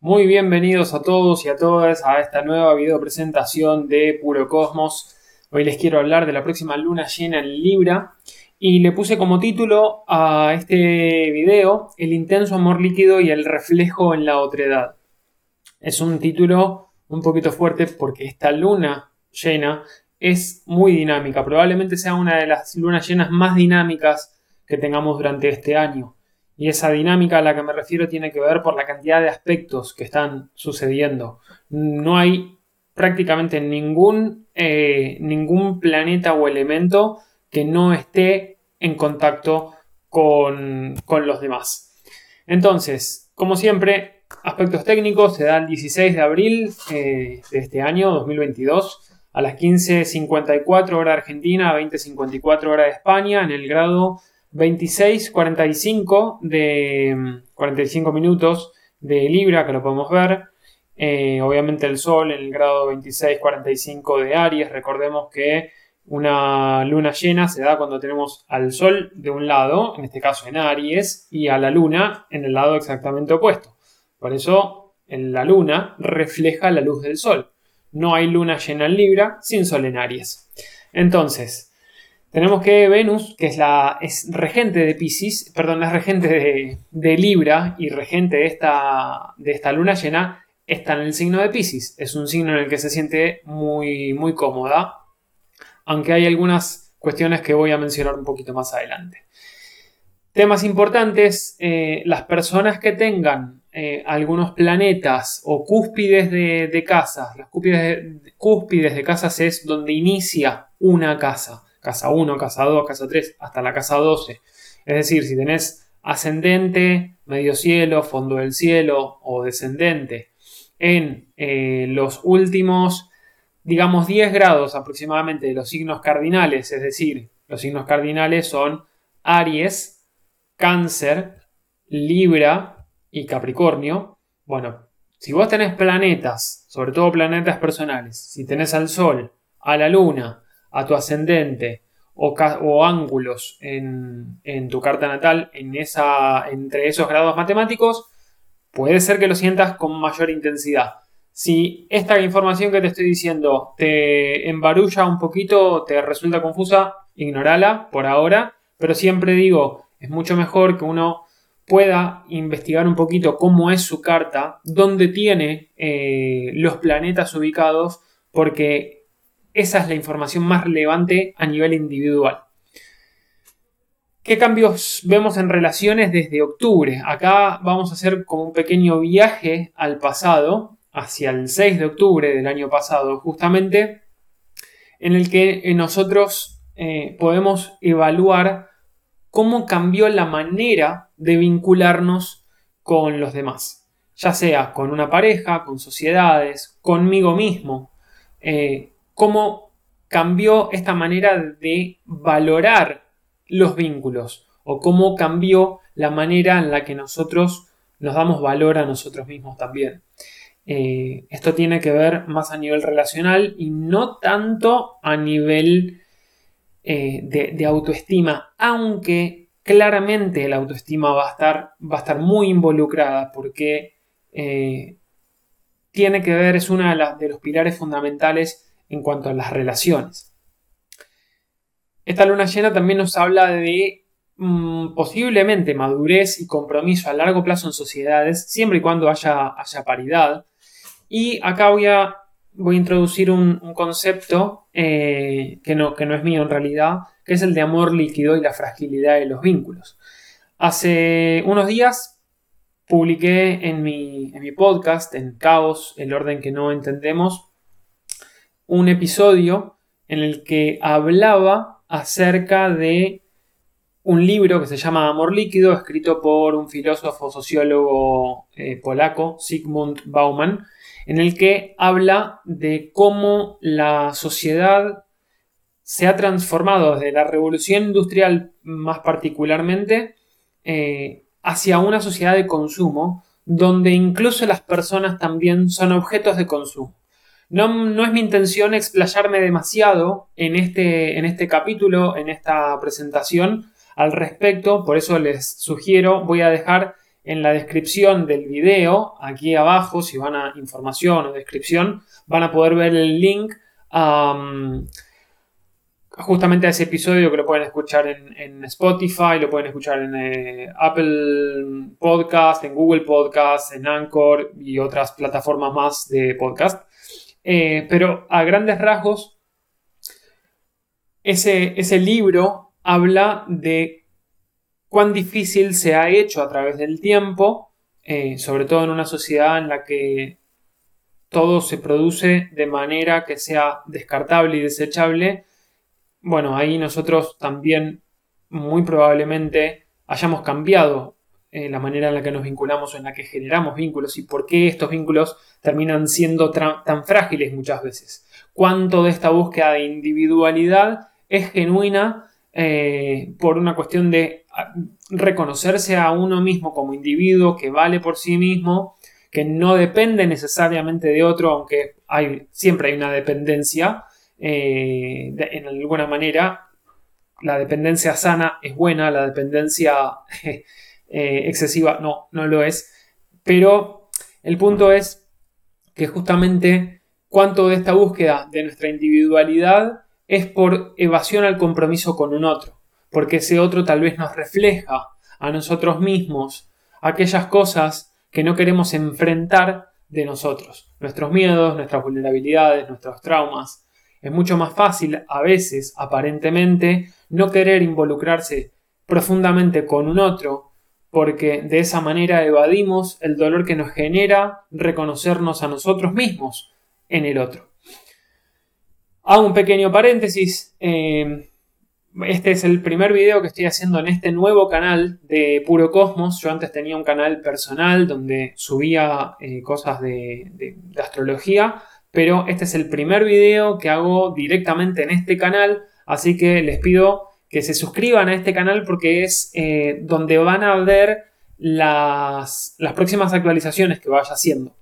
Muy bienvenidos a todos y a todas a esta nueva video presentación de Puro Cosmos. Hoy les quiero hablar de la próxima luna llena en Libra y le puse como título a este video El intenso amor líquido y el reflejo en la otredad. Es un título un poquito fuerte porque esta luna llena es muy dinámica, probablemente sea una de las lunas llenas más dinámicas que tengamos durante este año. Y esa dinámica a la que me refiero tiene que ver por la cantidad de aspectos que están sucediendo. No hay prácticamente ningún, eh, ningún planeta o elemento que no esté en contacto con, los demás. Entonces, como siempre, aspectos técnicos se da el 16 de abril eh, de este año, 2022, a las 15.54 hora Argentina, 20.54 hora de España, en el grado 26.45 de 45 mm, minutos de Libra, que lo podemos ver. Eh, obviamente el Sol en el grado 26.45 de Aries. Recordemos que una luna llena se da cuando tenemos al Sol de un lado, en este caso en Aries, y a la luna en el lado exactamente opuesto. Por eso la luna refleja la luz del Sol. No hay luna llena en Libra sin Sol en Aries. Entonces, tenemos que Venus, que es la es regente de Pisces, perdón, es regente de, Libra y regente de esta, de esta luna llena, está en el signo de Pisces. Es un signo en el que se siente muy, muy cómoda, aunque hay algunas cuestiones que voy a mencionar un poquito más adelante. Temas importantes, eh, las personas que tengan eh, algunos planetas o cúspides de, de casas, las cúspides de casas es donde inicia una casa casa 1, casa 2, casa 3, hasta la casa 12. Es decir, si tenés ascendente, medio cielo, fondo del cielo o descendente en eh, los últimos, digamos, 10 grados aproximadamente de los signos cardinales, es decir, los signos cardinales son Aries, Cáncer, Libra y Capricornio. Bueno, si vos tenés planetas, sobre todo planetas personales, si tenés al Sol, a la Luna, a tu ascendente o, ángulos en, tu carta natal en esa, entre esos grados matemáticos, puede ser que lo sientas con mayor intensidad. Si esta información que te estoy diciendo te embarulla un poquito, te resulta confusa, ignorala por ahora, pero siempre digo, es mucho mejor que uno pueda investigar un poquito cómo es su carta, dónde tiene eh, los planetas ubicados, porque esa es la información más relevante a nivel individual. ¿Qué cambios vemos en relaciones desde octubre? Acá vamos a hacer como un pequeño viaje al pasado, hacia el 6 de octubre del año pasado, justamente, en el que nosotros eh, podemos evaluar cómo cambió la manera de vincularnos con los demás, ya sea con una pareja, con sociedades, conmigo mismo. Eh, cómo cambió esta manera de valorar los vínculos o cómo cambió la manera en la que nosotros nos damos valor a nosotros mismos también. Eh, esto tiene que ver más a nivel relacional y no tanto a nivel eh, de, autoestima, aunque claramente la autoestima va a estar, va a estar muy involucrada porque eh, tiene que ver, es uno de, de los pilares fundamentales en cuanto a las relaciones. Esta luna llena también nos habla de mm, posiblemente madurez y compromiso a largo plazo en sociedades, siempre y cuando haya, haya paridad. Y acá voy a, voy a introducir un, concepto eh, que, no, que no es mío en realidad, que es el de amor líquido y la fragilidad de los vínculos. Hace unos días publiqué en mi, en mi podcast, en Caos, el orden que no entendemos, un episodio en el que hablaba acerca de un libro que se llama Amor Líquido, escrito por un filósofo sociólogo eh, polaco, Sigmund Bauman, en el que habla de cómo la sociedad se ha transformado desde la revolución industrial más particularmente eh, hacia una sociedad de consumo donde incluso las personas también son objetos de consumo. No, es mi intención explayarme demasiado en este, en este capítulo, en esta presentación al respecto, por eso les sugiero, voy a dejar en la descripción del video, aquí abajo, si van a información o descripción, van a poder ver el link justamente a ese episodio que lo pueden escuchar en, Spotify, lo pueden escuchar en eh, Apple Podcast, en Google Podcast, en Anchor y otras plataformas más de podcast. Eh, pero a grandes rasgos, ese, ese libro habla de cuán difícil se ha hecho a través del tiempo, eh, sobre todo en una sociedad en la que todo se produce de manera que sea descartable y desechable. Bueno, ahí nosotros también muy probablemente hayamos cambiado eh, la manera en la que nos vinculamos o en la que generamos vínculos y por qué estos vínculos terminan siendo tan frágiles muchas veces. Cuánto de esta búsqueda de individualidad es genuina eh, por una cuestión de reconocerse a uno mismo como individuo que vale por sí mismo, que no depende necesariamente de otro, aunque siempre hay una dependencia, eh, en alguna manera. La dependencia sana es buena, la dependencia eh, excesiva no, no lo es. Pero el punto es que justamente cuánto de esta búsqueda de nuestra individualidad es por evasión al compromiso con un otro porque ese otro tal vez nos refleja a nosotros mismos aquellas cosas que no queremos enfrentar de nosotros, nuestros miedos, nuestras vulnerabilidades, nuestros traumas. Es mucho más fácil a veces, aparentemente, no querer involucrarse profundamente con un otro, porque de esa manera evadimos el dolor que nos genera reconocernos a nosotros mismos en el otro. Hago un pequeño paréntesis. Eh, este es el primer video que estoy haciendo en este nuevo canal de Puro Cosmos. Yo antes tenía un canal personal donde subía eh, cosas de, astrología, pero este es el primer video que hago directamente en este canal, así que les pido que se suscriban a este canal porque es eh, donde van a ver las, próximas actualizaciones que vaya haciendo.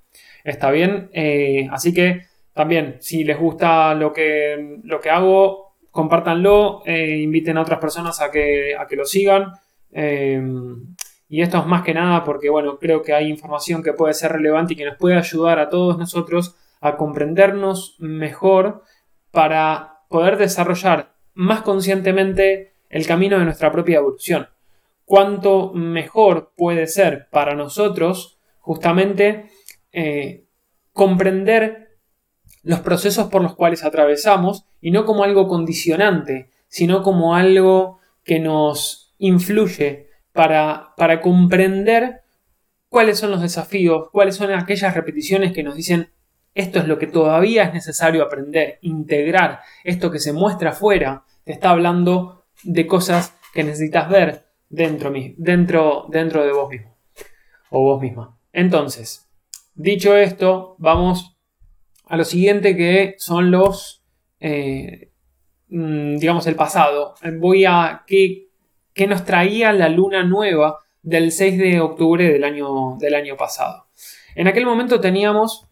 ¿Está bien? Eh, así que también, si les gusta lo que, lo que hago, compártanlo, eh, inviten a otras personas a que, a que lo sigan. Y esto es más que nada porque, bueno, creo que hay información que puede ser relevante y que nos puede ayudar a todos nosotros a comprendernos mejor para poder desarrollar más conscientemente el camino de nuestra propia evolución. Cuánto mejor puede ser para nosotros justamente eh, comprender los procesos por los cuales atravesamos y no como algo condicionante, sino como algo que nos influye para, para comprender cuáles son los desafíos, cuáles son aquellas repeticiones que nos dicen esto es lo que todavía es necesario aprender, integrar, esto que se muestra afuera, te está hablando de cosas que necesitas ver dentro, dentro, dentro de vos mismo o vos misma. Entonces, dicho esto, vamos a lo siguiente que son los, eh, mm, digamos, el pasado. Voy a qué, qué, nos traía la luna nueva del 6 de octubre del año, del año pasado. En aquel momento teníamos,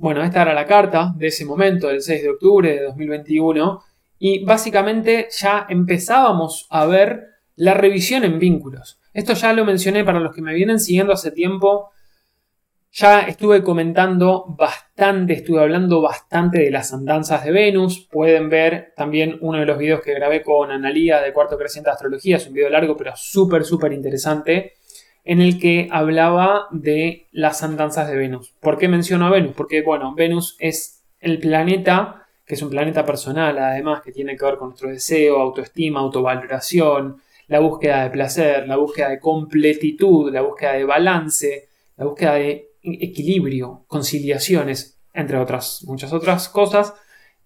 bueno, esta era la carta de ese momento, del 6 de octubre de 2021, y básicamente ya empezábamos a ver la revisión en vínculos. Esto ya lo mencioné para los que me vienen siguiendo hace tiempo ya estuve comentando bastante, estuve hablando bastante de las andanzas de Venus. Pueden ver también uno de los videos que grabé con Analía de Cuarto Creciente Astrología. Es un video largo, pero súper, súper interesante. En el que hablaba de las andanzas de Venus. ¿Por qué menciono a Venus? Porque, bueno, Venus es el planeta, que es un planeta personal, además, que tiene que ver con nuestro deseo, autoestima, autovaloración, la búsqueda de placer, la búsqueda de completitud, la búsqueda de balance, la búsqueda de equilibrio, conciliaciones, entre otras, muchas otras cosas.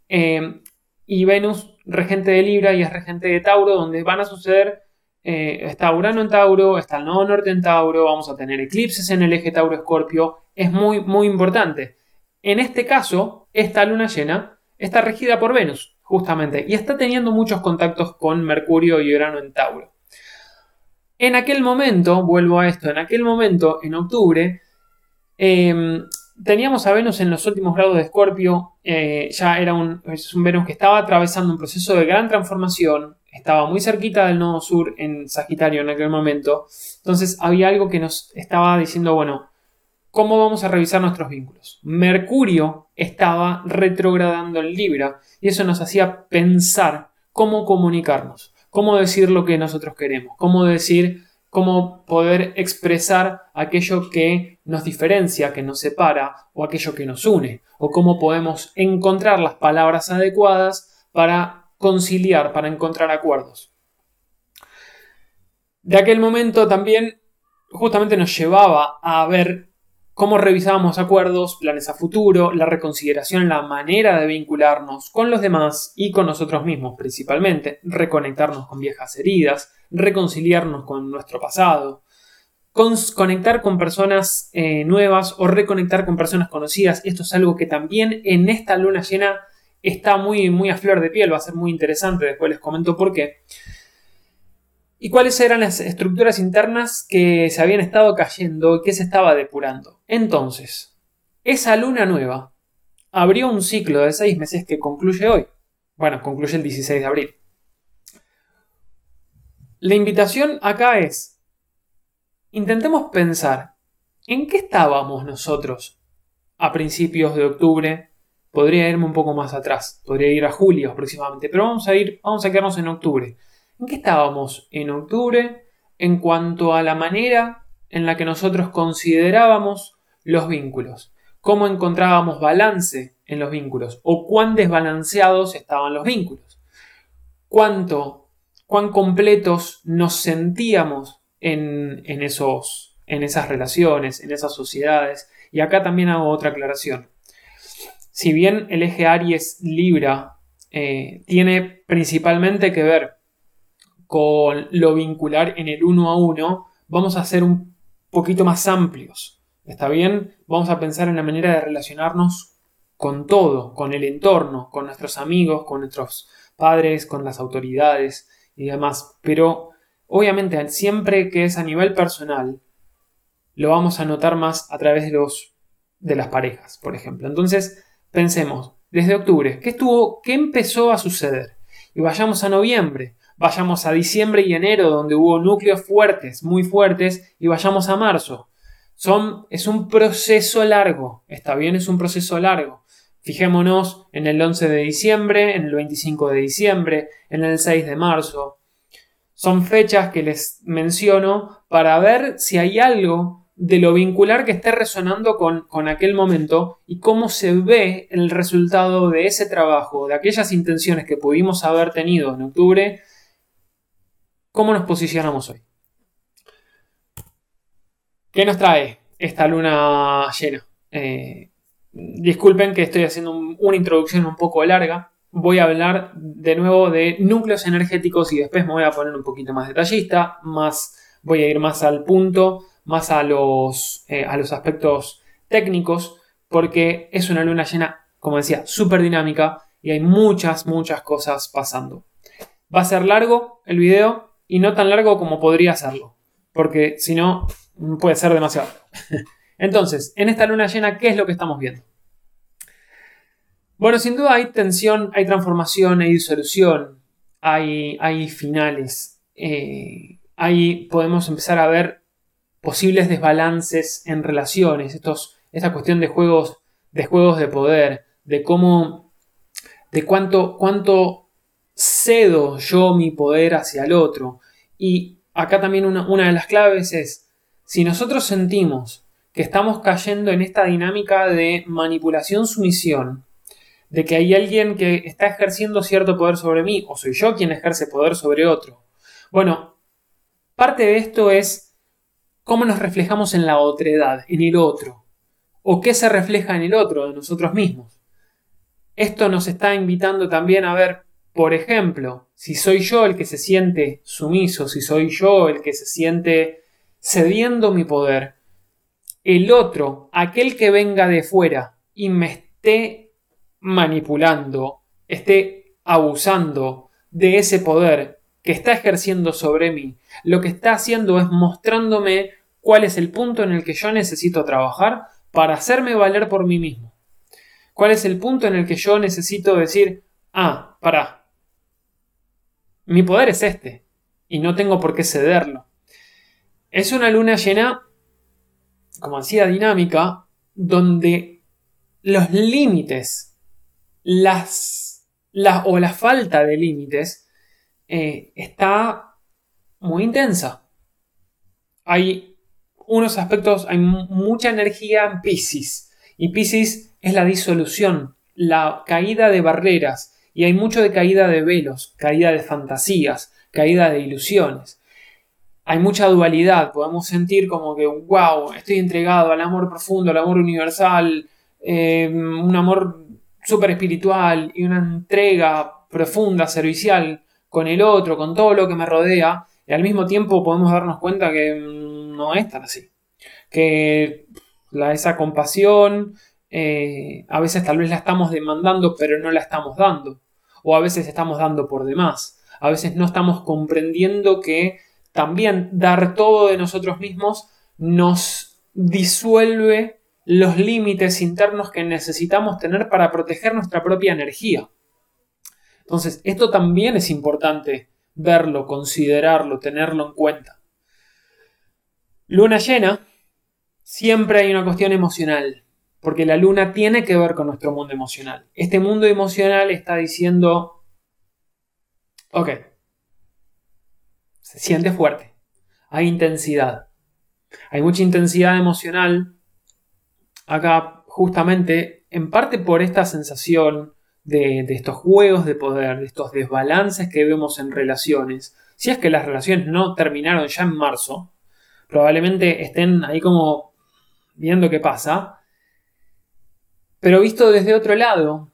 Eh, y Venus, regente de Libra y es regente de Tauro, donde van a suceder, eh, está Urano en Tauro, está el Nodo Norte en Tauro, vamos a tener eclipses en el eje Tauro-Escorpio, es muy, muy importante. En este caso, esta luna llena está regida por Venus, justamente, y está teniendo muchos contactos con Mercurio y Urano en Tauro. En aquel momento, vuelvo a esto, en aquel momento, en octubre, Em, teníamos a Venus en los últimos grados de Escorpio, eh, ya era un, un Venus que estaba atravesando un proceso de gran transformación, estaba muy cerquita del nodo sur en Sagitario en aquel momento. Entonces había algo que nos estaba diciendo, bueno, ¿cómo vamos a revisar nuestros vínculos? Mercurio estaba retrogradando en Libra y eso nos hacía pensar cómo comunicarnos, cómo decir lo que nosotros queremos, cómo decir, cómo poder expresar aquello que nos diferencia, que nos separa o aquello que nos une, o cómo podemos encontrar las palabras adecuadas para conciliar, para encontrar acuerdos. De aquel momento también justamente nos llevaba a ver cómo revisábamos acuerdos, planes a futuro, la reconsideración, la manera de vincularnos con los demás y con nosotros mismos principalmente, reconectarnos con viejas heridas, reconciliarnos con nuestro pasado, conectar con personas eh, nuevas o reconectar con personas conocidas. Esto es algo que también en esta luna llena está muy, muy a flor de piel, va a ser muy interesante, después les comento por qué. ¿Y cuáles eran las estructuras internas que se habían estado cayendo y que se estaba depurando? Entonces, esa luna nueva abrió un ciclo de seis meses que concluye hoy. Bueno, concluye el 16 de abril. La invitación acá es, intentemos pensar, ¿en qué estábamos nosotros a principios de octubre Podría irme un poco más atrás, podría ir a julio aproximadamente, pero vamos a ir, vamos a quedarnos en octubre. ¿En qué estábamos en octubre en cuanto a la manera en la que nosotros considerábamos los vínculos? ¿Cómo encontrábamos balance en los vínculos? ¿O cuán desbalanceados estaban los vínculos? ¿Cuánto, cuán completos nos sentíamos en, en, esos, en esas relaciones, en esas sociedades? Y acá también hago otra aclaración si bien el eje Aries Libra eh, tiene principalmente que ver con lo vincular en el uno a uno, vamos a ser un poquito más amplios. ¿Está bien? Vamos a pensar en la manera de relacionarnos con todo, con el entorno, con nuestros amigos, con nuestros padres, con las autoridades y demás. Pero obviamente siempre que es a nivel personal, lo vamos a notar más a través de los de las parejas, por ejemplo. Entonces, Pensemos, desde octubre, ¿qué estuvo, qué empezó a suceder? Y vayamos a noviembre, vayamos a diciembre y enero, donde hubo núcleos fuertes, muy fuertes, y vayamos a marzo. Son, es un proceso largo, está bien, es un proceso largo. Fijémonos en el 11 de diciembre, en el 25 de diciembre, en el 6 de marzo. Son fechas que les menciono para ver si hay algo de lo vincular que esté resonando con, aquel momento y cómo se ve el resultado de ese trabajo, de aquellas intenciones que pudimos haber tenido en octubre, cómo nos posicionamos hoy. ¿Qué nos trae esta luna llena? Eh, disculpen que estoy haciendo una introducción un poco larga. Voy a hablar de nuevo de núcleos energéticos y después me voy a poner un poquito más detallista, más, voy a ir más al punto más a los, eh, a los aspectos técnicos, porque es una luna llena, como decía, súper dinámica y hay muchas, muchas cosas pasando. Va a ser largo el video y no tan largo como podría serlo, porque si no, puede ser demasiado. Entonces, en esta luna llena, ¿qué es lo que estamos viendo? Bueno, sin duda hay tensión, hay transformación, hay disolución, hay, hay finales. Eh, ahí podemos empezar a ver posibles desbalances en relaciones, esta cuestión de juegos, de juegos de poder, de cómo, de cuánto, cuánto cedo yo mi poder hacia el otro. Y acá también una, una de las claves es, si nosotros sentimos que estamos cayendo en esta dinámica de manipulación-sumisión, de que hay alguien que está ejerciendo cierto poder sobre mí, o soy yo quien ejerce poder sobre otro. Bueno, parte de esto es cómo nos reflejamos en la otredad, en el otro, o qué se refleja en el otro, de nosotros mismos. Esto nos está invitando también a ver, por ejemplo, si soy yo el que se siente sumiso, si soy yo el que se siente cediendo mi poder, el otro, aquel que venga de fuera y me esté manipulando, esté abusando de ese poder que está ejerciendo sobre mí, lo que está haciendo es mostrándome cuál es el punto en el que yo necesito trabajar para hacerme valer por mí mismo. ¿Cuál es el punto en el que yo necesito decir, ah, para, mi poder es este y no tengo por qué cederlo. Es una luna llena, como decía, dinámica, donde los límites, las, o la falta de límites, eh, está muy intensa. Hay unos aspectos, hay mucha energía en Pisces. Y Pisces es la disolución, la caída de barreras. Y hay mucho de caída de velos, caída de fantasías, caída de ilusiones. Hay mucha dualidad, podemos sentir como que, wow, estoy entregado al amor profundo, al amor universal, eh, un amor súper espiritual y una entrega profunda, servicial con el otro, con todo lo que me rodea, y al mismo tiempo podemos darnos cuenta que mm, no es tan así. Que esa compasión eh, a veces tal vez la estamos demandando pero no la estamos dando. O a veces estamos dando por demás. A veces no estamos comprendiendo que también dar todo de nosotros mismos nos disuelve los límites internos que necesitamos tener para proteger nuestra propia energía. Entonces, esto también es importante verlo, considerarlo, tenerlo en cuenta. Luna llena, siempre hay una cuestión emocional, porque la luna tiene que ver con nuestro mundo emocional. Este mundo emocional está diciendo, ok, se siente fuerte, hay intensidad, hay mucha intensidad emocional acá justamente en parte por esta sensación de, estos juegos de poder, de estos desbalances que vemos en relaciones. Si es que las relaciones no terminaron ya en marzo, probablemente estén ahí como viendo qué pasa. Pero visto desde otro lado,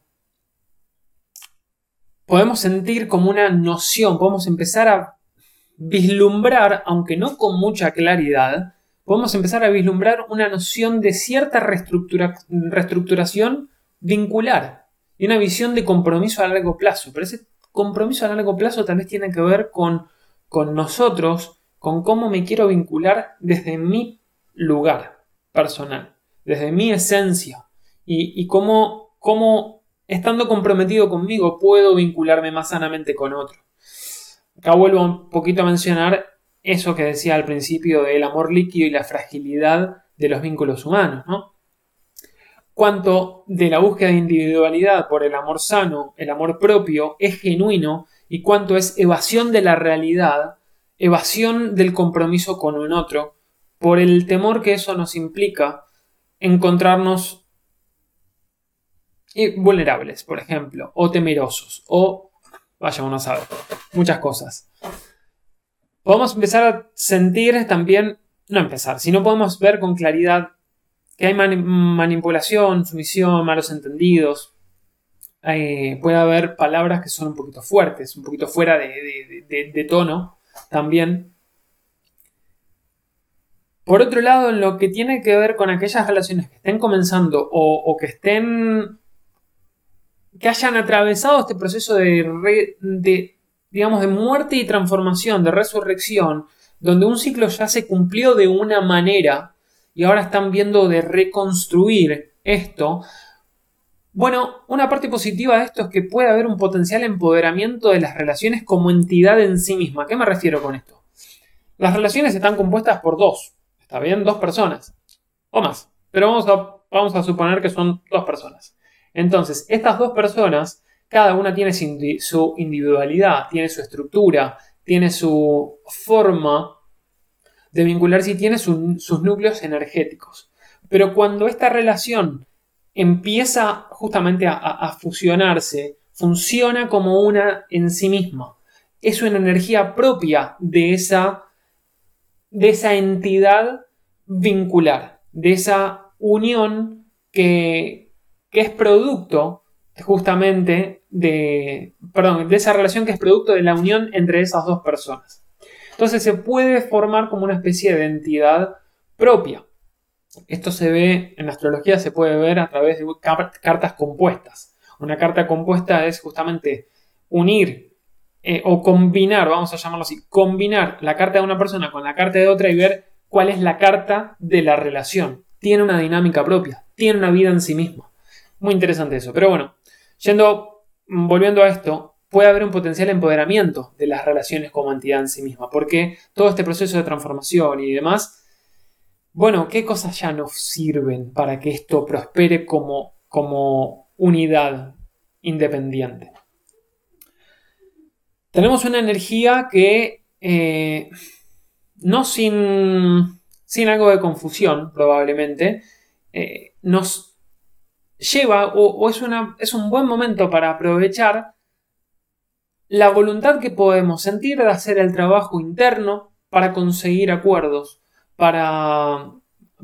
podemos sentir como una noción, podemos empezar a vislumbrar, aunque no con mucha claridad, podemos empezar a vislumbrar una noción de cierta reestructuración vincular y una visión de compromiso a largo plazo. Pero ese compromiso a largo plazo tal vez tiene que ver con, con nosotros, con cómo me quiero vincular desde mi lugar personal, desde mi esencia y, y cómo, cómo estando comprometido conmigo puedo vincularme más sanamente con otro. Acá vuelvo un poquito a mencionar eso que decía al principio del amor líquido y la fragilidad de los vínculos humanos, ¿no? Cuanto de la búsqueda de individualidad por el amor sano, el amor propio, es genuino y cuánto es evasión de la realidad, evasión del compromiso con un otro, por el temor que eso nos implica encontrarnos vulnerables, por ejemplo, o temerosos, o, vaya uno sabe, muchas cosas. Podemos empezar a sentir también, no empezar, sino podemos ver con claridad que hay manipulación, sumisión, malos entendidos. puede haber palabras que son un poquito fuertes, un poquito fuera de, tono también. Por otro lado, en lo que tiene que ver con aquellas relaciones que estén comenzando o, que estén. que hayan atravesado este proceso de, digamos, de muerte y transformación, de resurrección, donde un ciclo ya se cumplió de una manera y ahora están viendo de reconstruir esto. Bueno, una parte positiva de esto es que puede haber un potencial empoderamiento de las relaciones como entidad en sí misma. ¿A qué me refiero con esto? Las relaciones están compuestas por dos, ¿está bien? Dos personas o más, pero vamos a, vamos a suponer que son dos personas. Entonces, estas dos personas cada una tiene su individualidad, tiene su estructura, tiene su forma de vincularse y tiene sus núcleos energéticos. Pero cuando esta relación empieza justamente a, fusionarse, funciona como una en sí misma. Es una energía propia de esa, de esa entidad vincular, de esa unión que, que es producto justamente de, perdón, de esa relación que es producto de la unión entre esas dos personas. Entonces se puede formar como una especie de entidad propia. Esto se ve en astrología, se puede ver a través de cartas compuestas. Una carta compuesta es justamente unir eh, o combinar, vamos a llamarlo así, combinar la carta de una persona con la carta de otra y ver cuál es la carta de la relación. Tiene una dinámica propia, tiene una vida en sí misma. Muy interesante eso. Pero bueno, Yendo, volviendo a esto, puede haber un potencial empoderamiento de las relaciones como entidad en sí misma, porque todo este proceso de transformación y demás, bueno, ¿qué cosas ya nos sirven para que esto prospere como, como unidad independiente? Tenemos una energía que eh, no sin, sin, algo de confusión, probablemente, eh, nos lleva o, es, una, es un buen momento para aprovechar la voluntad que podemos sentir de hacer el trabajo interno para conseguir acuerdos, para,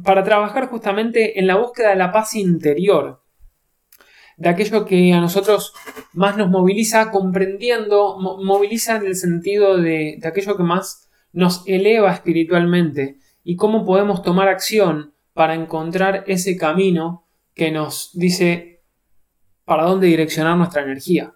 para trabajar justamente en la búsqueda de la paz interior, de aquello que a nosotros más nos moviliza, comprendiendo, moviliza en el sentido de, de aquello que más nos eleva espiritualmente y cómo podemos tomar acción para encontrar ese camino que nos dice para dónde direccionar nuestra energía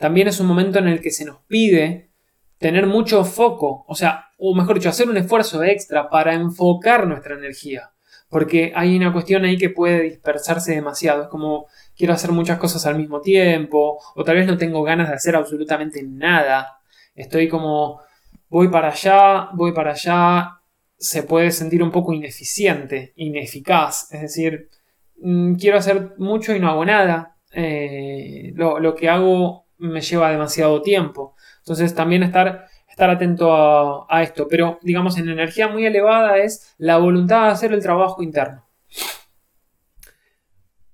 también es un momento en el que se nos pide tener mucho foco, o sea, o mejor dicho, hacer un esfuerzo extra para enfocar nuestra energía. Porque hay una cuestión ahí que puede dispersarse demasiado. Es como quiero hacer muchas cosas al mismo tiempo, o tal vez no tengo ganas de hacer absolutamente nada. Estoy como voy para allá, voy para allá. Se puede sentir un poco ineficiente, ineficaz. Es decir, mm, quiero hacer mucho y no hago nada. Eh, lo, lo que hago me lleva demasiado tiempo. Entonces también estar, estar atento a, esto. Pero digamos en energía muy elevada es la voluntad de hacer el trabajo interno.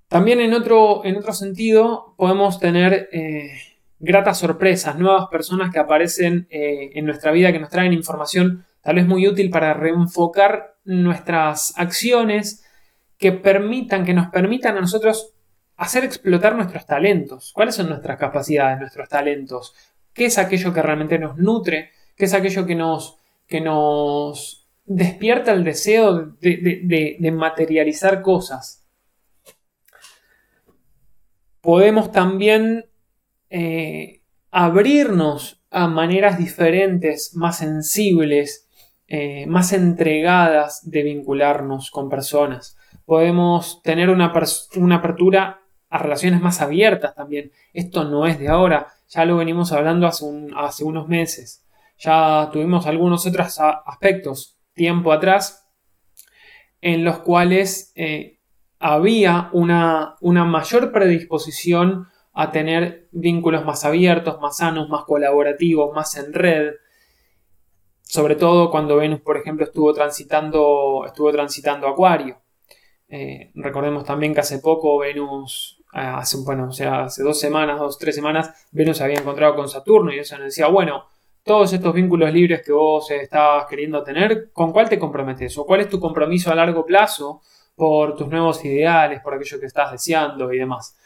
También en otro, en otro sentido podemos tener eh, gratas sorpresas, nuevas personas que aparecen eh, en nuestra vida, que nos traen información tal vez muy útil para reenfocar nuestras acciones, que permitan, que nos permitan a nosotros hacer explotar nuestros talentos. ¿Cuáles son nuestras capacidades, nuestros talentos? ¿Qué es aquello que realmente nos nutre? ¿Qué es aquello que nos, que nos despierta el deseo de, materializar cosas? Podemos también eh, abrirnos a maneras diferentes, más sensibles, eh, más entregadas de vincularnos con personas. Podemos tener una, una apertura a relaciones más abiertas también. Esto no es de ahora, ya lo venimos hablando hace, unos meses. Ya tuvimos algunos otros aspectos tiempo atrás en los cuales eh, había una, una mayor predisposición a tener vínculos más abiertos, más sanos, más colaborativos, más en red. Sobre todo cuando Venus, por ejemplo, estuvo transitando, estuvo transitando Acuario. Eh, recordemos también que hace poco Venus hace, bueno, o sea, hace dos semanas, dos, tres semanas, Venus había encontrado con Saturno y eso nos decía, bueno, todos estos vínculos libres que vos estás queriendo tener, ¿con cuál te comprometes? ¿O cuál es tu compromiso a largo plazo por tus nuevos ideales, por aquello que estás deseando y demás?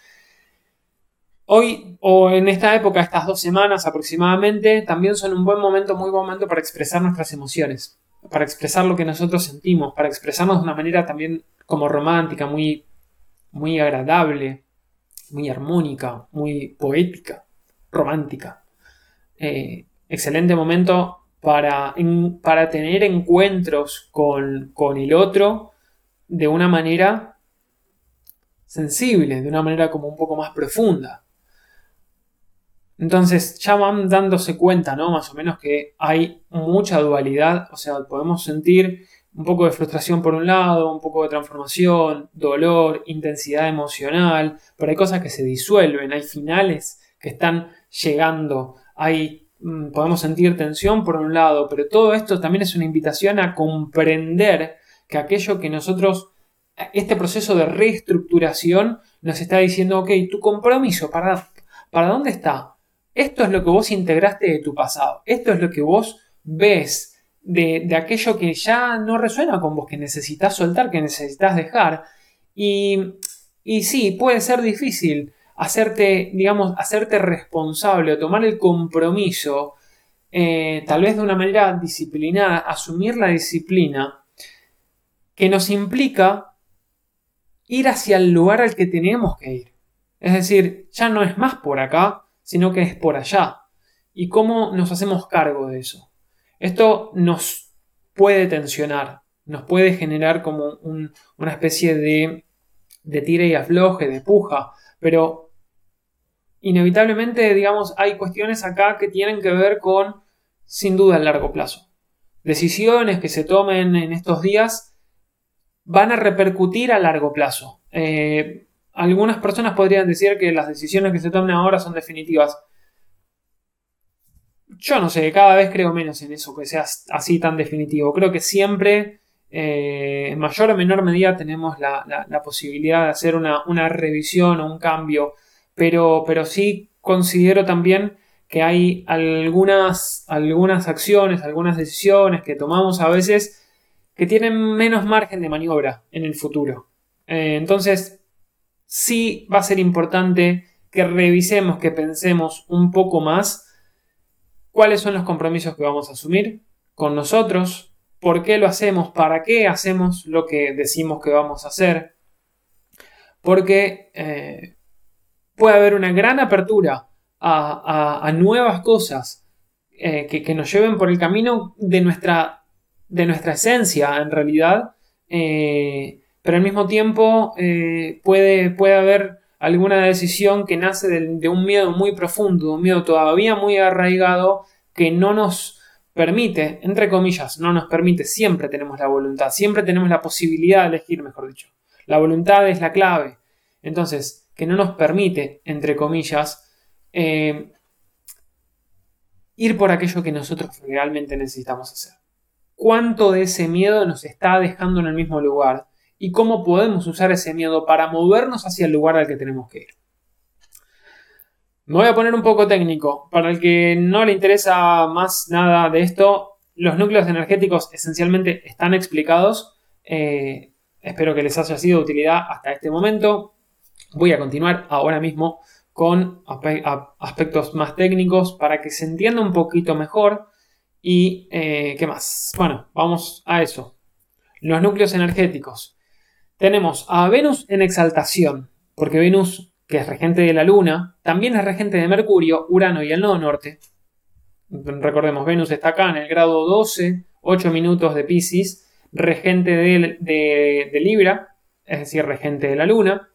Hoy o en esta época, estas dos semanas aproximadamente, también son un buen momento, muy buen momento para expresar nuestras emociones, para expresar lo que nosotros sentimos, para expresarnos de una manera también como romántica, muy, muy agradable, muy armónica, muy poética, romántica. Eh, excelente momento para, para tener encuentros con, con, el otro de una manera sensible, de una manera como un poco más profunda. Entonces ya van dándose cuenta, ¿no? Más o menos que hay mucha dualidad, o sea, podemos sentir un poco de frustración por un lado, un poco de transformación, dolor, intensidad emocional, pero hay cosas que se disuelven, hay finales que están llegando, hay mm, podemos sentir tensión por un lado, pero todo esto también es una invitación a comprender que aquello que nosotros este proceso de reestructuración nos está diciendo, ok, tu compromiso, ¿para, ¿para dónde está? Esto es lo que vos integraste de tu pasado, esto es lo que vos ves de, aquello que ya no resuena con vos, que necesitas soltar, que necesitas dejar. Y, y sí, puede ser difícil hacerte, digamos, hacerte responsable o tomar el compromiso, eh, tal vez de una manera disciplinada, asumir la disciplina, que nos implica ir hacia el lugar al que tenemos que ir. Es decir, ya no es más por acá, sino que es por allá. ¿Y cómo nos hacemos cargo de eso? Esto nos puede tensionar, nos puede generar como una especie de, de tira y afloje, de puja, pero inevitablemente, digamos, hay cuestiones acá que tienen que ver con, sin duda, el largo plazo. Decisiones que se tomen en estos días van a repercutir a largo plazo. Eh, algunas personas podrían decir que las decisiones que se tomen ahora son definitivas. Yo no sé, cada vez creo menos en eso, que sea así tan definitivo. Creo que siempre, eh, en mayor o menor medida, tenemos la, posibilidad de hacer una, revisión o un cambio, pero, pero sí considero también que hay algunas, algunas acciones, algunas decisiones que tomamos a veces que tienen menos margen de maniobra en el futuro. Eh, entonces, sí va a ser importante que revisemos, que pensemos un poco más cuáles son los compromisos que vamos a asumir con nosotros, por qué lo hacemos, para qué hacemos lo que decimos que vamos a hacer, porque eh, puede haber una gran apertura a, nuevas cosas eh, que, nos lleven por el camino de nuestra, de nuestra esencia en realidad. Eh, pero al mismo tiempo puede, puede haber alguna decisión que nace de, un miedo muy profundo, un miedo todavía muy arraigado que no nos permite, entre comillas, no nos permite, siempre tenemos la voluntad, siempre tenemos la posibilidad de elegir, mejor dicho. La voluntad es la clave. Entonces, que no nos permite, entre comillas, eh, ir por aquello que nosotros realmente necesitamos hacer. ¿Cuánto de ese miedo nos está dejando en el mismo lugar? Y cómo podemos usar ese miedo para movernos hacia el lugar al que tenemos que ir. Me voy a poner un poco técnico. Para el que no le interesa más nada de esto, los núcleos energéticos esencialmente están explicados. Eh, espero que les haya sido de utilidad hasta este momento. Voy a continuar ahora mismo con aspectos más técnicos para que se entienda un poquito mejor. ¿Y eh, qué más? Bueno, vamos a eso. Los núcleos energéticos. Tenemos a Venus en exaltación, porque Venus, que es regente de la Luna, también es regente de Mercurio, Urano y el nodo norte. Recordemos, Venus está acá en el grado 12, 8 minutos de Pisces, regente de, Libra, es decir, regente de la Luna,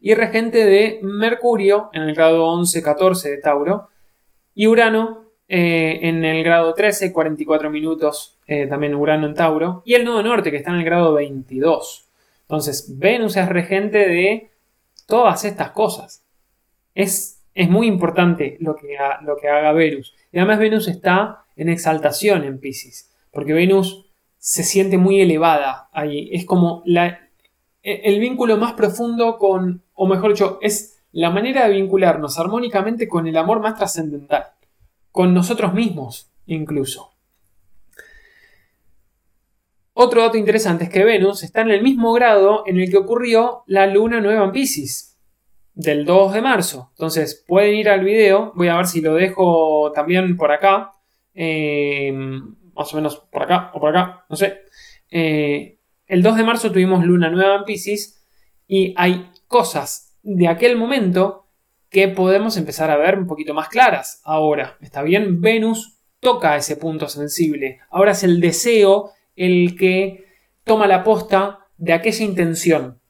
y regente de Mercurio en el grado 11, 14 de Tauro, y Urano eh, en el grado 13, 44 minutos, eh, también Urano en Tauro, y el nodo norte que está en el grado 22. Entonces, Venus es regente de todas estas cosas. Es, es muy importante lo que, lo que haga Venus. Y además Venus está en exaltación en Pisces, porque Venus se siente muy elevada ahí. Es como la, e, el vínculo más profundo con, o mejor dicho, es la manera de vincularnos armónicamente con el amor más trascendental, con nosotros mismos incluso. Otro dato interesante es que Venus está en el mismo grado en el que ocurrió la luna nueva en Pisces, del 2 de marzo. Entonces pueden ir al video, voy a ver si lo dejo también por acá, eh, más o menos por acá o por acá, no sé. Eh, el 2 de marzo tuvimos luna nueva en Pisces y hay cosas de aquel momento que podemos empezar a ver un poquito más claras ahora. Está bien, Venus toca ese punto sensible. Ahora es el deseo el que toma la posta de aquella intención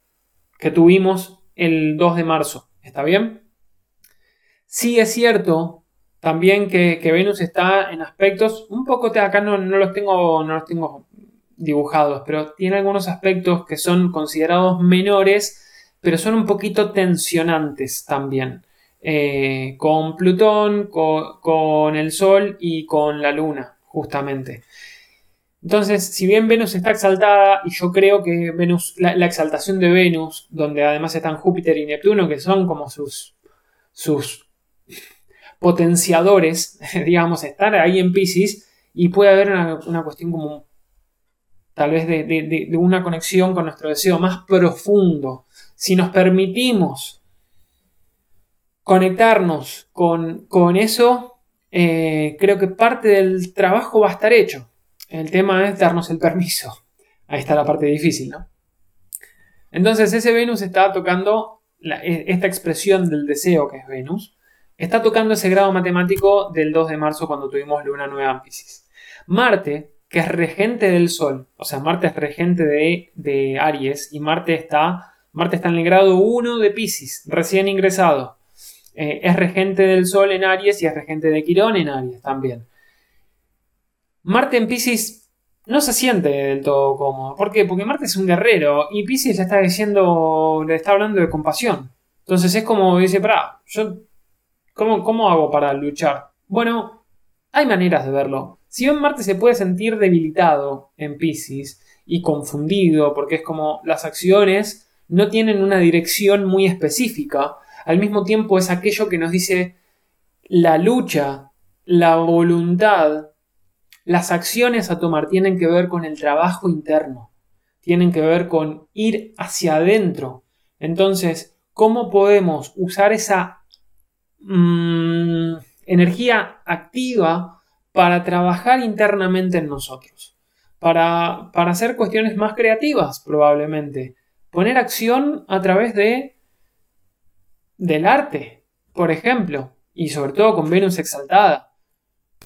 que tuvimos el 2 de marzo. ¿Está bien? Sí es cierto también que, Venus está en aspectos, un poco acá no, los tengo, no los tengo dibujados, pero tiene algunos aspectos que son considerados menores, pero son un poquito tensionantes también. Eh, con Plutón, con el Sol y con la Luna, justamente. Entonces, si bien Venus está exaltada, y yo creo que Venus, la, exaltación de Venus, donde además están Júpiter y Neptuno, que son como sus, sus potenciadores, digamos, estar ahí en Pisces, y puede haber una, cuestión como tal vez de, una conexión con nuestro deseo más profundo. Si nos permitimos conectarnos con, eso, eh, creo que parte del trabajo va a estar hecho. El tema es darnos el permiso. Ahí está la parte difícil, ¿no? Entonces ese Venus está tocando e, esta expresión del deseo que es Venus, está tocando ese grado matemático del 2 de marzo cuando tuvimos luna nueva en Pisces. Marte, que es regente del Sol, o sea, Marte es regente de, Aries y Marte está, Marte está en el grado 1 de Pisces, recién ingresado. eh, es regente del Sol en Aries y es regente de Quirón en Aries también. Marte en Pisces no se siente del todo cómodo. ¿Por qué? Porque Marte es un guerrero y Pisces le está diciendo, le está hablando de compasión. Entonces es como dice, para, yo, ¿cómo, ¿cómo hago para luchar? Bueno, hay maneras de verlo. Si bien Marte se puede sentir debilitado en Pisces y confundido, porque es como las acciones no tienen una dirección muy específica, al mismo tiempo es aquello que nos dice la lucha, la voluntad, las acciones a tomar tienen que ver con el trabajo interno, tienen que ver con ir hacia adentro. Entonces, ¿cómo podemos usar esa mm, energía activa para trabajar internamente en nosotros, para, para hacer cuestiones más creativas probablemente, poner acción a través de del arte, por ejemplo, y sobre todo con Venus exaltada.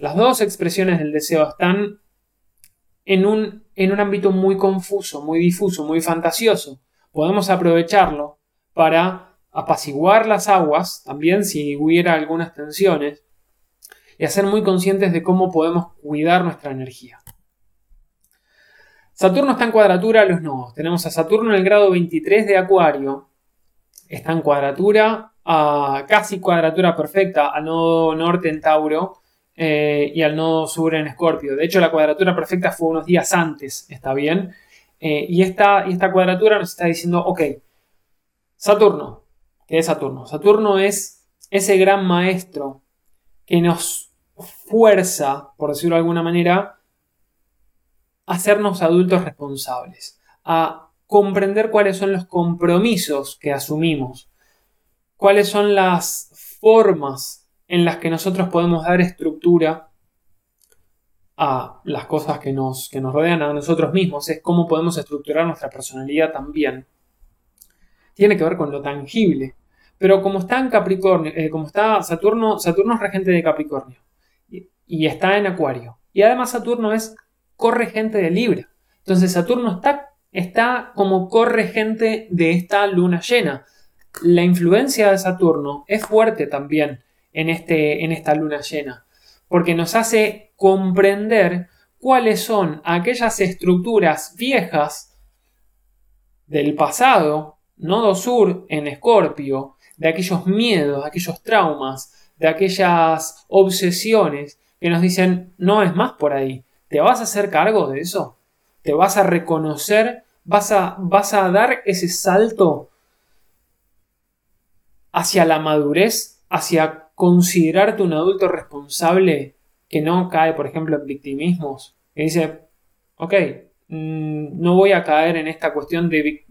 Las dos expresiones del deseo están en un, en un ámbito muy confuso, muy difuso, muy fantasioso. Podemos aprovecharlo para apaciguar las aguas, también si hubiera algunas tensiones, y a ser muy conscientes de cómo podemos cuidar nuestra energía. Saturno está en cuadratura a los nodos. Tenemos a Saturno en el grado 23 de Acuario. Está en cuadratura, a casi cuadratura perfecta al nodo norte en Tauro eh, y al nodo sur en Escorpio. De hecho, la cuadratura perfecta fue unos días antes, ¿está bien? Eh, y, esta, y esta cuadratura nos está diciendo, ok, Saturno, ¿qué es Saturno? Saturno es ese gran maestro que nos fuerza, por decirlo de alguna manera, a hacernos adultos responsables, a comprender cuáles son los compromisos que asumimos, cuáles son las formas en las que nosotros podemos dar estructura a las cosas que nos, que nos rodean a nosotros mismos, es cómo podemos estructurar nuestra personalidad también. Tiene que ver con lo tangible. Pero como está en Capricornio, eh, como está Saturno, Saturno es regente de Capricornio y está en Acuario. Y además Saturno es corregente de Libra. Entonces Saturno está, está como corregente de esta luna llena. La influencia de Saturno es fuerte también en, este, en esta luna llena, porque nos hace comprender cuáles son aquellas estructuras viejas del pasado, nodo sur en Escorpio, de aquellos miedos, de aquellos traumas, de aquellas obsesiones que nos dicen, no es más por ahí, ¿te vas a hacer cargo de eso? ¿Te vas a reconocer? ¿Vas a, vas a dar ese salto hacia la madurez, hacia considerarte un adulto responsable que no cae, por ejemplo, en victimismos? Que dice, ok, mm, no voy a caer en esta cuestión de,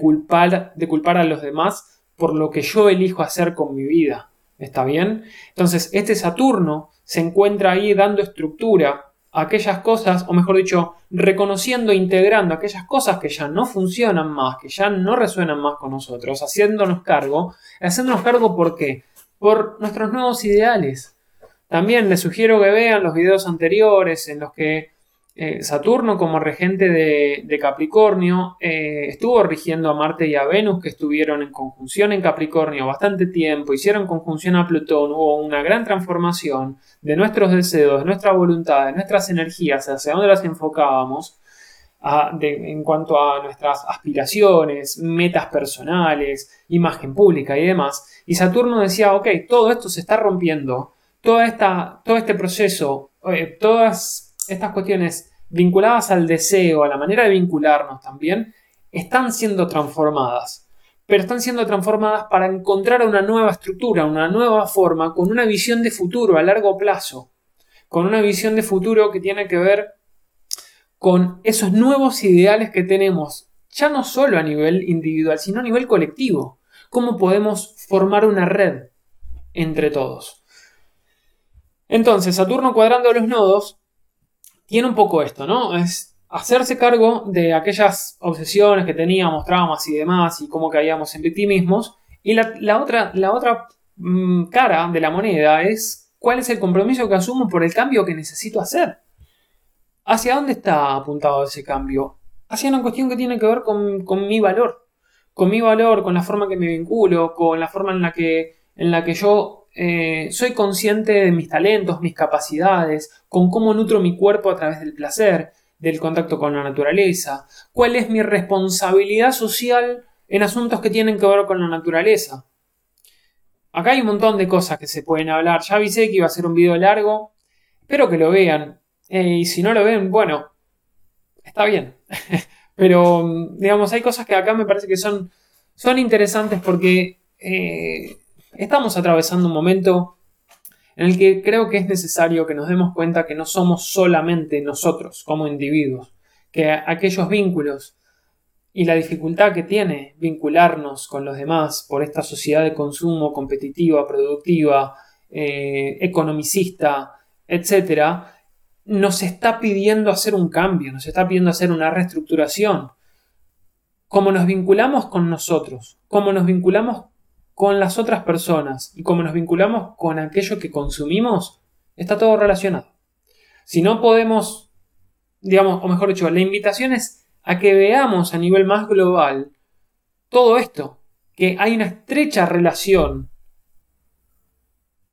culpar, de culpar a los demás por lo que yo elijo hacer con mi vida. ¿Está bien? Entonces, este Saturno se encuentra ahí dando estructura a aquellas cosas, o mejor dicho, reconociendo e integrando aquellas cosas que ya no funcionan más, que ya no resuenan más con nosotros, haciéndonos cargo. Haciéndonos cargo por qué? Por nuestros nuevos ideales. También les sugiero que vean los videos anteriores en los que eh, Saturno como regente de, Capricornio eh, estuvo rigiendo a Marte y a Venus que estuvieron en conjunción en Capricornio bastante tiempo, hicieron conjunción a Plutón, hubo una gran transformación de nuestros deseos, de nuestra voluntad, de nuestras energías, hacia dónde las enfocábamos en cuanto a nuestras aspiraciones, metas personales, imagen pública y demás. Y Saturno decía, ok, todo esto se está rompiendo, toda esta, todo este proceso, eh, todas estas cuestiones vinculadas al deseo, a la manera de vincularnos también, están siendo transformadas. Pero están siendo transformadas para encontrar una nueva estructura, una nueva forma, con una visión de futuro a largo plazo. Con una visión de futuro que tiene que ver con esos nuevos ideales que tenemos, ya no solo a nivel individual, sino a nivel colectivo. Cómo podemos formar una red entre todos. Entonces, Saturno cuadrando los nodos tiene un poco esto, ¿no? Es hacerse cargo de aquellas obsesiones que teníamos, traumas y demás, y cómo caíamos en victimismos. Y la, otra, la otra mm, cara de la moneda es cuál es el compromiso que asumo por el cambio que necesito hacer. ¿Hacia dónde está apuntado ese cambio? Hacia una cuestión que tiene que ver con, mi valor. Con mi valor, con la forma que me vinculo, con la forma en la que en la que yo eh, soy consciente de mis talentos, mis capacidades, con cómo nutro mi cuerpo a través del placer, del contacto con la naturaleza, cuál es mi responsabilidad social en asuntos que tienen que ver con la naturaleza. Acá hay un montón de cosas que se pueden hablar. Ya avisé que iba a ser un video largo. Espero que lo vean. Eh, y si no lo ven, bueno, está bien. Pero, digamos, hay cosas que acá me parece que son, son interesantes porque eh, estamos atravesando un momento en el que creo que es necesario que nos demos cuenta que no somos solamente nosotros como individuos, que aquellos vínculos y la dificultad que tiene vincularnos con los demás por esta sociedad de consumo competitiva, productiva, eh, economicista, etc., nos está pidiendo hacer un cambio, nos está pidiendo hacer una reestructuración. Cómo nos vinculamos con nosotros, cómo nos vinculamos con las otras personas y cómo nos vinculamos con aquello que consumimos, está todo relacionado. Si no podemos, digamos, o mejor dicho, la invitación es a que veamos a nivel más global todo esto, que hay una estrecha relación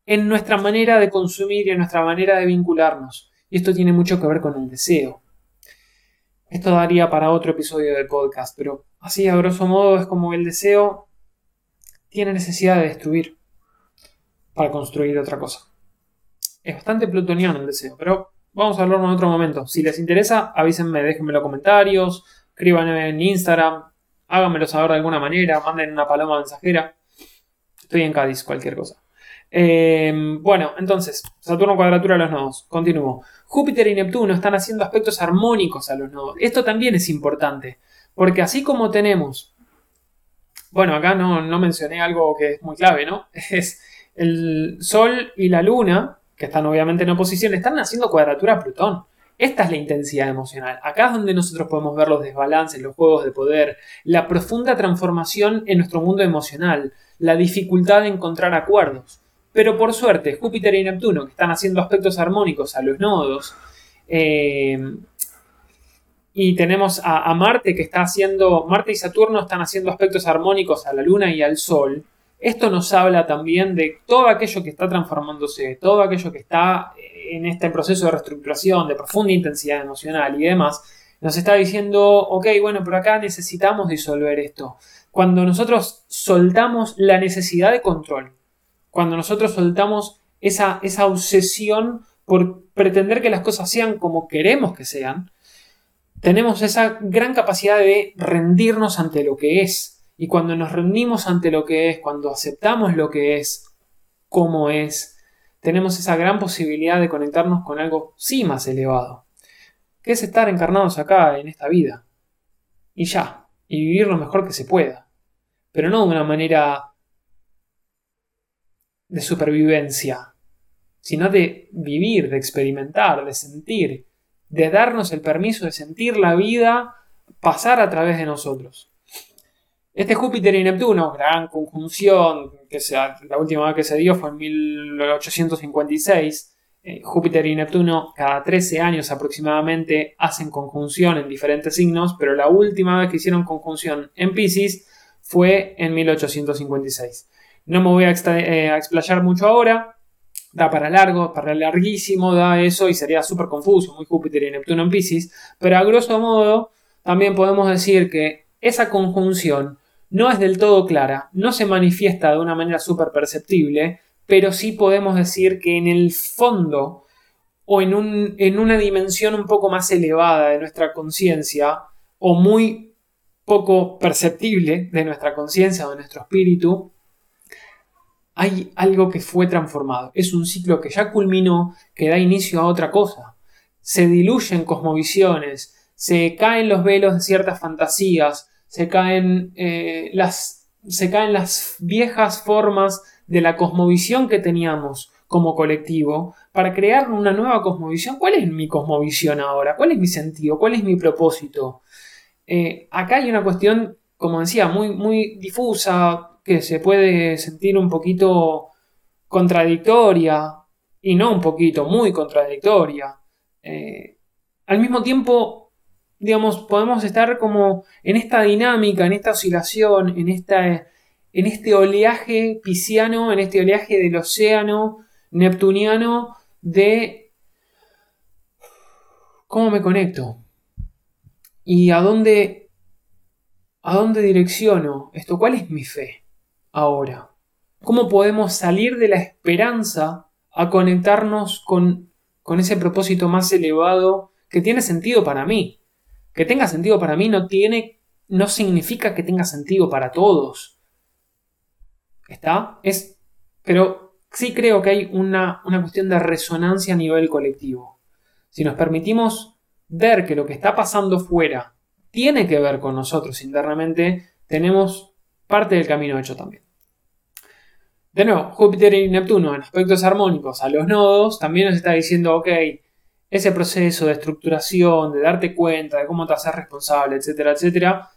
en nuestra manera de consumir y en nuestra manera de vincularnos. Y esto tiene mucho que ver con el deseo. Esto daría para otro episodio del podcast, pero así a grosso modo es como el deseo tiene necesidad de destruir para construir otra cosa. Es bastante plutoniano el deseo, pero vamos a hablarlo en otro momento. Si les interesa, avísenme, déjenme los comentarios, escríbanme en Instagram, háganmelo saber de alguna manera, manden una paloma mensajera. Estoy en Cádiz, cualquier cosa. Eh, bueno, entonces, Saturno cuadratura a los nodos. Continúo. Júpiter y Neptuno están haciendo aspectos armónicos a los nodos. Esto también es importante, porque así como tenemos... Bueno, acá no, no mencioné algo que es muy clave, ¿no? Es el Sol y la Luna, que están obviamente en oposición, están haciendo cuadratura a Plutón. Esta es la intensidad emocional. Acá es donde nosotros podemos ver los desbalances, los juegos de poder, la profunda transformación en nuestro mundo emocional, la dificultad de encontrar acuerdos. Pero por suerte, Júpiter y Neptuno, que están haciendo aspectos armónicos a los nodos, eh, y tenemos a, Marte que está haciendo, Marte y Saturno están haciendo aspectos armónicos a la Luna y al Sol. Esto nos habla también de todo aquello que está transformándose, todo aquello que está en este proceso de reestructuración, de profunda intensidad emocional y demás. Nos está diciendo, ok, bueno, pero acá necesitamos disolver esto. Cuando nosotros soltamos la necesidad de control, cuando nosotros soltamos esa, esa obsesión por pretender que las cosas sean como queremos que sean, tenemos esa gran capacidad de rendirnos ante lo que es. Y cuando nos rendimos ante lo que es, cuando aceptamos lo que es, como es, tenemos esa gran posibilidad de conectarnos con algo sí más elevado, que es estar encarnados acá en esta vida. Y ya, y vivir lo mejor que se pueda. Pero no de una manera de supervivencia, sino de vivir, de experimentar, de sentir, de darnos el permiso de sentir la vida pasar a través de nosotros. Este Júpiter y Neptuno, gran conjunción, que la última vez que se dio fue en 1856. Eh, Júpiter y Neptuno cada 13 años aproximadamente hacen conjunción en diferentes signos, pero la última vez que hicieron conjunción en Pisces fue en 1856. No me voy eh, a, explayar mucho ahora. Da para largo, para larguísimo, da eso y sería súper confuso, muy Júpiter y Neptuno en Pisces. Pero a grosso modo, también podemos decir que esa conjunción no es del todo clara, no se manifiesta de una manera súper perceptible, pero sí podemos decir que en el fondo o en, un, en una dimensión un poco más elevada de nuestra conciencia o muy poco perceptible de nuestra conciencia o de nuestro espíritu, hay algo que fue transformado. Es un ciclo que ya culminó, que da inicio a otra cosa. Se diluyen cosmovisiones, se caen los velos de ciertas fantasías, se caen, eh, las, se caen las viejas formas de la cosmovisión que teníamos como colectivo para crear una nueva cosmovisión. ¿Cuál es mi cosmovisión ahora? ¿Cuál es mi sentido? ¿Cuál es mi propósito? Eh, acá hay una cuestión, como decía, muy, muy difusa, que se puede sentir un poquito contradictoria, y no un poquito, muy contradictoria. Eh, al mismo tiempo, digamos, podemos estar como en esta dinámica, en esta oscilación, en esta, en este oleaje pisciano, en este oleaje del océano neptuniano de cómo me conecto y a dónde a dónde direcciono esto, cuál es mi fe ahora. ¿Cómo podemos salir de la esperanza a conectarnos con, con ese propósito más elevado que tiene sentido para mí? Que tenga sentido para mí no tiene no significa que tenga sentido para todos. ¿Está? Es, pero sí creo que hay una, una cuestión de resonancia a nivel colectivo. Si nos permitimos ver que lo que está pasando fuera tiene que ver con nosotros internamente, tenemos parte del camino hecho también. De nuevo, Júpiter y Neptuno en aspectos armónicos a los nodos también nos está diciendo, ok, ese proceso de estructuración, de darte cuenta, de cómo te haces responsable, etcétera, etcétera,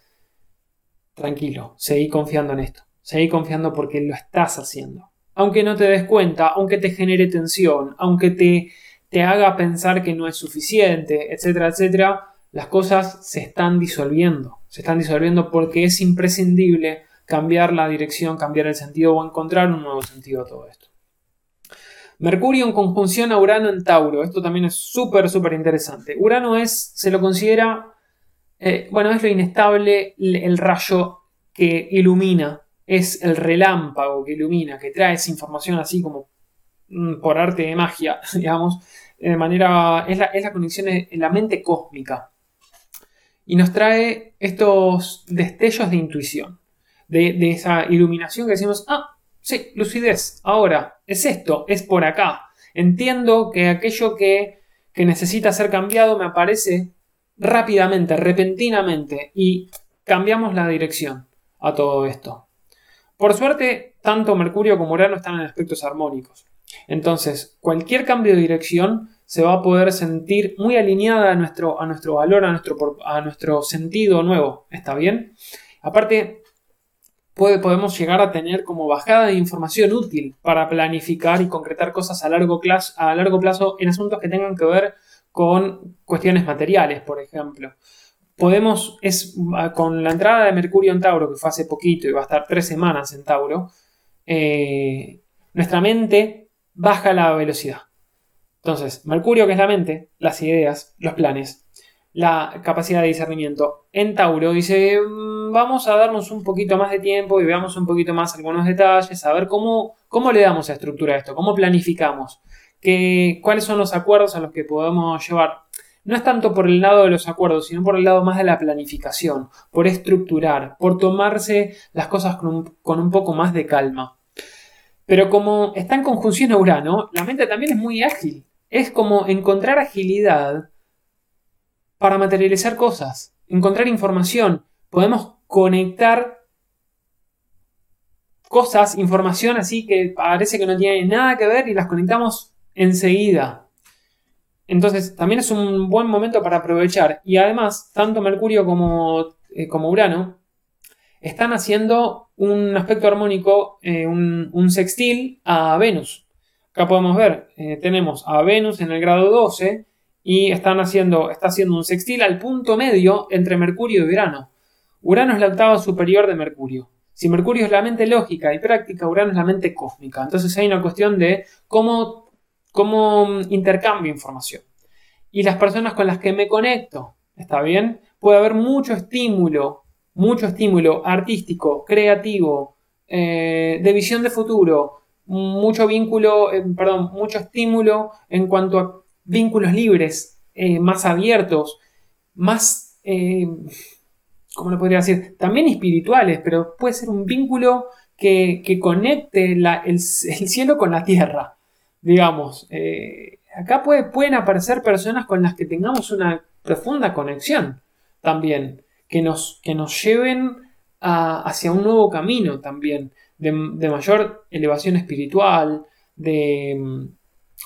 tranquilo, seguí confiando en esto. Seguí confiando porque lo estás haciendo. Aunque no te des cuenta, aunque te genere tensión, aunque te, te haga pensar que no es suficiente, etcétera, etcétera, las cosas se están disolviendo. Se están disolviendo porque es imprescindible cambiar la dirección, cambiar el sentido o encontrar un nuevo sentido a todo esto. Mercurio en conjunción a Urano en Tauro. Esto también es súper, súper interesante. Urano es, se lo considera eh, bueno, es lo inestable, el rayo que ilumina, es el relámpago que ilumina, que trae esa información así como mm, por arte de magia, digamos, de manera, es la, conexión en la mente cósmica. Y nos trae estos destellos de intuición, de, esa iluminación que decimos, ah, sí, lucidez, ahora, es esto, es por acá. Entiendo que aquello que, que necesita ser cambiado me aparece rápidamente, repentinamente y cambiamos la dirección a todo esto. Por suerte, tanto Mercurio como Urano están en aspectos armónicos. Entonces, cualquier cambio de dirección se va a poder sentir muy alineada a nuestro, a nuestro valor, a nuestro, a nuestro sentido nuevo. ¿Está bien? Aparte, puede, podemos llegar a tener como bajada de información útil para planificar y concretar cosas a largo, plazo, a largo plazo en asuntos que tengan que ver con cuestiones materiales, por ejemplo. Podemos, es, ah, con la entrada de Mercurio en Tauro, que fue hace poquito y va a estar tres semanas en Tauro, eh, nuestra mente baja la velocidad. Entonces, Mercurio, que es la mente, las ideas, los planes, la capacidad de discernimiento. En Tauro dice, mm, vamos a darnos un poquito más de tiempo y veamos un poquito más algunos detalles, a ver cómo, cómo le damos a estructura a esto, cómo planificamos cuáles son los acuerdos a los que podemos llevar. No es tanto por el lado de los acuerdos, sino por el lado más de la planificación, por estructurar, por tomarse las cosas con un, poco más de calma. Pero como está en conjunción a Urano, la mente también es muy ágil. Es como encontrar agilidad para materializar cosas, encontrar información. Podemos conectar cosas, información así que parece que no tiene nada que ver y las conectamos enseguida. Entonces, también es un buen momento para aprovechar. Y además, tanto Mercurio como, eh, como Urano están haciendo un aspecto armónico, eh, un, sextil a Venus. Acá podemos ver, eh, tenemos a Venus en el grado 12 y están haciendo, está haciendo un sextil al punto medio entre Mercurio y Urano. Urano es la octava superior de Mercurio. Si Mercurio es la mente lógica y práctica, Urano es la mente cósmica. Entonces hay una cuestión de cómo cómo intercambio información. Y las personas con las que me conecto, ¿está bien? Puede haber mucho estímulo, mucho estímulo artístico, creativo, eh, de visión de futuro, mucho vínculo, eh, perdón, mucho estímulo en cuanto a vínculos libres, eh, más abiertos, más, ¿cómo lo podría decir? También espirituales, pero puede ser un vínculo que, conecte el cielo con la tierra digamos, eh, acá pueden aparecer personas con las que tengamos una profunda conexión también, que nos, que nos lleven hacia un nuevo camino también, de, mayor elevación espiritual, de,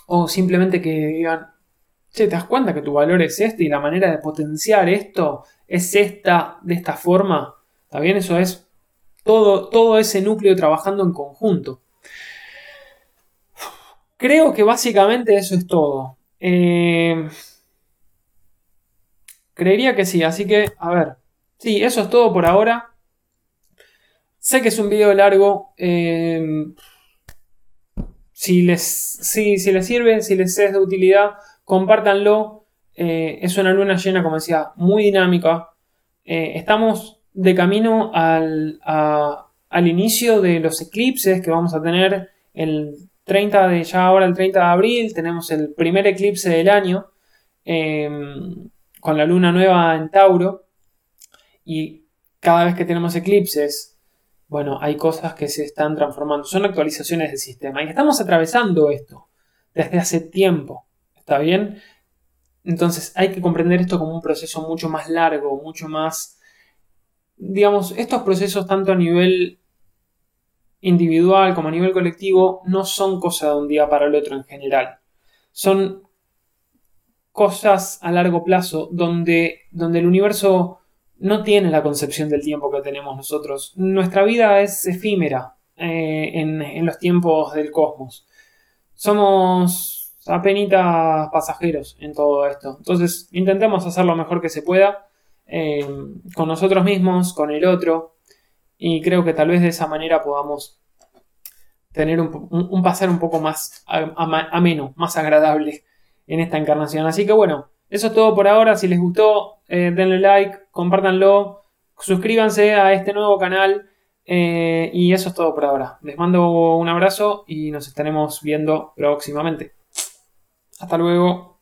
o simplemente que digan, che, ¿te das cuenta que tu valor es este y la manera de potenciar esto es esta, de esta forma? También eso es todo, todo ese núcleo trabajando en conjunto. Creo que básicamente eso es todo. Eh, creería que sí, así que, a ver. Sí, eso es todo por ahora. Sé que es un video largo. Eh, si, les, si, si les sirve, si les es de utilidad, compártanlo. Eh, es una luna llena, como decía, muy dinámica. Eh, estamos de camino al, al, inicio de los eclipses que vamos a tener el 30 de ya ahora el 30 de abril. Tenemos el primer eclipse del año con la luna nueva en Tauro. Y cada vez que tenemos eclipses bueno, hay cosas que se están transformando, son actualizaciones del sistema y estamos atravesando esto desde hace tiempo, ¿está bien? Entonces hay que comprender esto como un proceso mucho más largo, mucho más, digamos, estos procesos tanto a nivel individual como a nivel colectivo no son cosas de un día para el otro en general. Son cosas a largo plazo donde, donde el universo no tiene la concepción del tiempo que tenemos nosotros. Nuestra vida es efímera eh, en, los tiempos del cosmos. Somos apenas pasajeros en todo esto. Entonces intentemos hacer lo mejor que se pueda eh, con nosotros mismos, con el otro. Y creo que tal vez de esa manera podamos tener un, pasar un poco más ameno, más agradable en esta encarnación. Así que bueno, eso es todo por ahora. Si les gustó, eh, denle like, compártanlo, suscríbanse a este nuevo canal. Eh, y eso es todo por ahora. Les mando un abrazo y nos estaremos viendo próximamente. Hasta luego.